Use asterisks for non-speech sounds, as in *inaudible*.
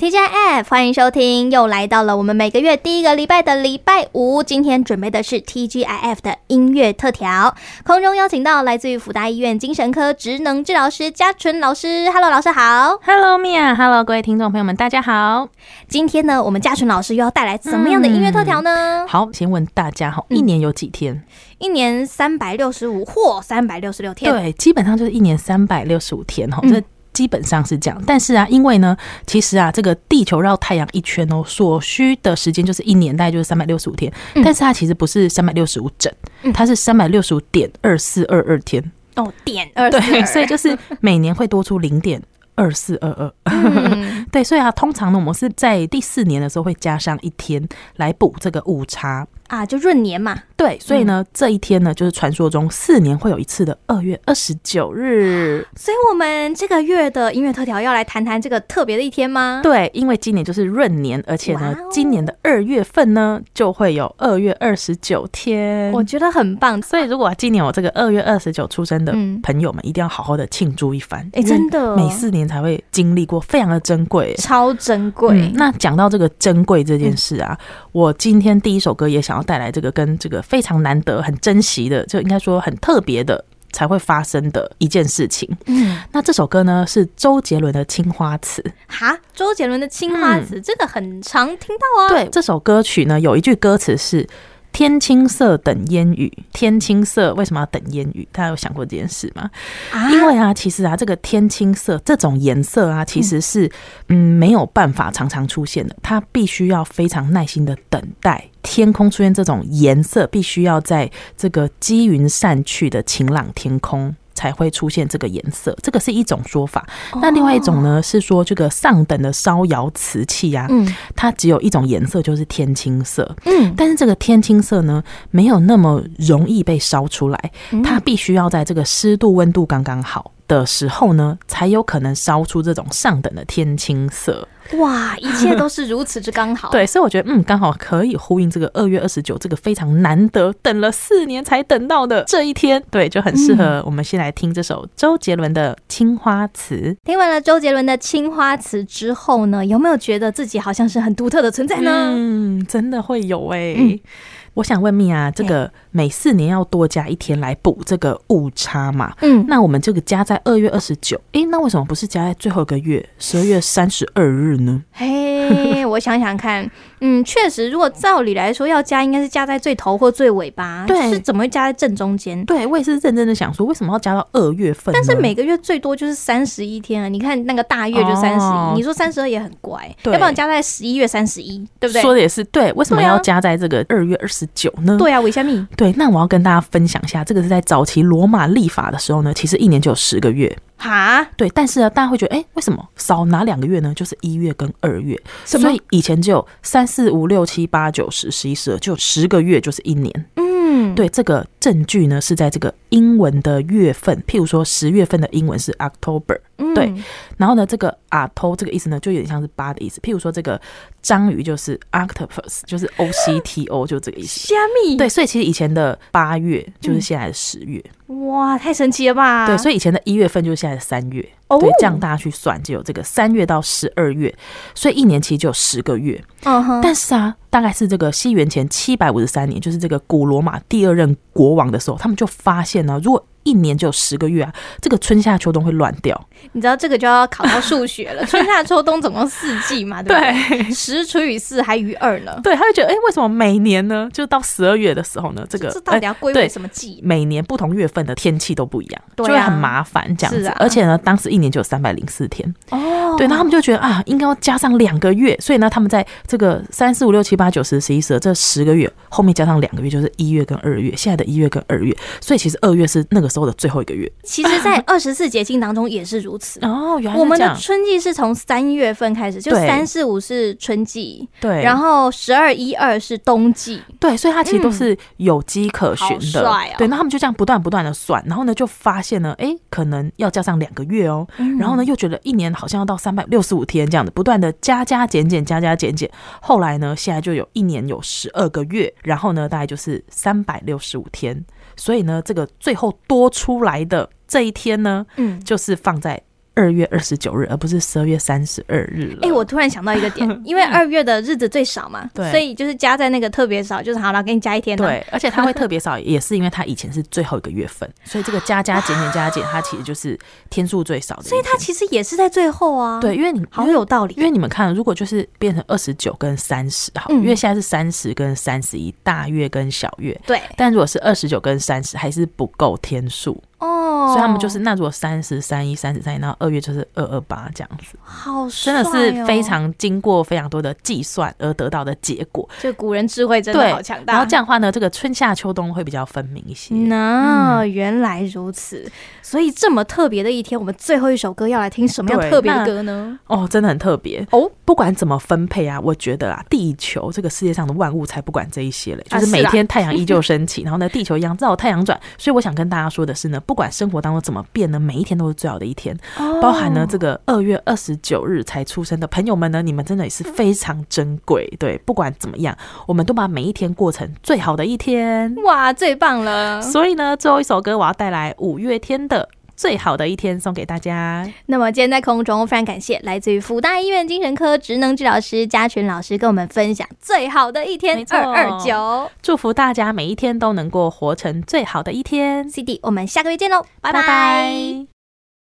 TGIF，欢迎收听，又来到了我们每个月第一个礼拜的礼拜五。今天准备的是 TGIF 的音乐特调，空中邀请到来自于福大医院精神科职能治疗师嘉纯老师。Hello，老师好。Hello，Mia，Hello，各位听众朋友们，大家好。今天呢，我们嘉纯老师又要带来怎么样的音乐特调呢？嗯、好，先问大家哈，一年有几天？嗯、一年三百六十五或三百六十六天？对，基本上就是一年三百六十五天哈。嗯基本上是这样，但是啊，因为呢，其实啊，这个地球绕太阳一圈哦，所需的时间就是一年，大概就是三百六十五天。嗯、但是它其实不是三百六十五整，它是三百六十五点二四二二天。哦，点二对，*laughs* 所以就是每年会多出零点二四二二。*laughs* 对，所以啊，通常呢，我们是在第四年的时候会加上一天来补这个误差。啊，就闰年嘛。对，所以呢，嗯、这一天呢，就是传说中四年会有一次的二月二十九日。所以，我们这个月的音乐特调要来谈谈这个特别的一天吗？对，因为今年就是闰年，而且呢，今年的二月份呢，就会有二月二十九天。我觉得很棒。所以，如果今年我这个二月二十九出生的朋友们，一定要好好的庆祝一番。哎、嗯，真的，每四年才会经历过，非常的珍贵，超珍贵、嗯。那讲到这个珍贵这件事啊，嗯、我今天第一首歌也想要。带来这个跟这个非常难得、很珍惜的，就应该说很特别的才会发生的一件事情。嗯，那这首歌呢是周杰伦的《青花瓷》。哈，周杰伦的《青花瓷》这个很常听到啊。对，这首歌曲呢有一句歌词是。天青色等烟雨，天青色为什么要等烟雨？大家有想过这件事吗？啊、因为啊，其实啊，这个天青色这种颜色啊，其实是嗯，嗯没有办法常常出现的，它必须要非常耐心的等待天空出现这种颜色，必须要在这个积云散去的晴朗天空。才会出现这个颜色，这个是一种说法。那另外一种呢，是说这个上等的烧窑瓷器啊，嗯，它只有一种颜色，就是天青色。嗯，但是这个天青色呢，没有那么容易被烧出来，它必须要在这个湿度、温度刚刚好的时候呢，才有可能烧出这种上等的天青色。哇，一切都是如此之刚好。*laughs* 对，所以我觉得，嗯，刚好可以呼应这个二月二十九这个非常难得，等了四年才等到的这一天。对，就很适合我们先来听这首周杰伦的《青花瓷》。听完了周杰伦的《青花瓷》之后呢，有没有觉得自己好像是很独特的存在呢？嗯，真的会有哎、欸。嗯我想问米啊，这个每四年要多加一天来补这个误差嘛？嗯，那我们这个加在二月二十九，诶，那为什么不是加在最后一个月十二月三十二日呢？嘿，我想想看，嗯，确实，如果照理来说要加，应该是加在最头或最尾巴，对，是怎么会加在正中间？对，我也是认真的想说，为什么要加到二月份？但是每个月最多就是三十一天啊！你看那个大月就三十一，你说三十二也很乖，对，要不然加在十一月三十一，对不对？说的也是对，为什么要加在这个二月二十？九呢？对啊，维虾米？对，那我要跟大家分享一下，这个是在早期罗马立法的时候呢，其实一年就有十个月。哈，对，但是呢，大家会觉得，哎、欸，为什么少哪两个月呢？就是一月跟二月，所以以前只有三四五六七八九十十一十二，就十个月就是一年。嗯，对，这个证据呢是在这个英文的月份，譬如说十月份的英文是 October。对，然后呢，这个 octo 这个意思呢，就有点像是八的意思。譬如说，这个章鱼就是 octopus，就是 O C T O，*gasps* 就这个意思。虾米？对，所以其实以前的八月就是现在的十月。哇，太神奇了吧！对，所以以前的一月份就是现在的三月。对，这样大家去算，就有这个三月到十二月，所以一年其实就有十个月。嗯哼。但是啊，大概是这个西元前七百五十三年，就是这个古罗马第二任国王的时候，他们就发现呢，如果一年就有十个月啊，这个春夏秋冬会乱掉。你知道这个就要考到数学了，*laughs* 春夏秋冬总共四季嘛，对不对？对，十除以四还余二呢。对，他就觉得，哎、欸，为什么每年呢，就到十二月的时候呢，这个这到底要归为什么季？欸、每年不同月份的天气都不一样，就会很麻烦这样子。啊、而且呢，当时一年就有三百零四天哦。对，那他们就觉得啊，应该要加上两个月，所以呢，他们在这个三四五六七八九十十一十二这十个月后面加上两个月，就是一月跟二月。现在的一月跟二月，所以其实二月是那个时候的最后一个月。其实，在 *laughs* 二十四节气当中也是如此。哦。原来我们的春季是从三月份开始，就三四五是春季，对，然后十二一二是冬季，对，所以它其实都是有迹可循的。嗯、对，那他们就这样不断不断的算，然后呢，就发现呢，哎，可能要加上两个月哦，嗯、然后呢，又觉得一年好像要到三百六十五天这样的，不断的加加减减，加加减减，后来呢，现在就有一年有十二个月，然后呢，大概就是三百六十五天，所以呢，这个最后多出来的这一天呢，嗯，就是放在。二月二十九日，而不是十二月三十二日了。哎、欸，我突然想到一个点，*laughs* 因为二月的日子最少嘛，*laughs* 对，所以就是加在那个特别少，就是好了，给你加一天。对，而且它会特别少，*laughs* 也是因为它以前是最后一个月份，所以这个加加减减加减，它其实就是天数最少的。所以它其实也是在最后啊。对，因为你好有道理，因为你们看，如果就是变成二十九跟三十，好，因为现在是三十跟三十一，大月跟小月。对，但如果是二十九跟三十，还是不够天数。哦，所以他们就是那如果三十三一、三十三一，然后二月就是二二八这样子，好哦，真的是非常经过非常多的计算而得到的结果。就古人智慧真的好强大。然后这样的话呢，这个春夏秋冬会比较分明一些。那、嗯、原来如此，所以这么特别的一天，我们最后一首歌要来听什么样特别的歌呢？哦，真的很特别哦。不管怎么分配啊，我觉得啊，地球这个世界上的万物才不管这一些嘞，就是每天太阳依旧升起，啊、然后呢，地球一样绕太阳转。所以我想跟大家说的是呢。不管生活当中怎么变呢，每一天都是最好的一天。Oh. 包含呢这个二月二十九日才出生的朋友们呢，你们真的也是非常珍贵。对，不管怎么样，我们都把每一天过成最好的一天。哇，最棒了！所以呢，最后一首歌我要带来五月天的。最好的一天送给大家。那么今天在空中非常感谢来自于福大医院精神科职能治疗师嘉群老师跟我们分享最好的一天二二九，祝福大家每一天都能够活成最好的一天。CD，我们下个月见喽，拜拜。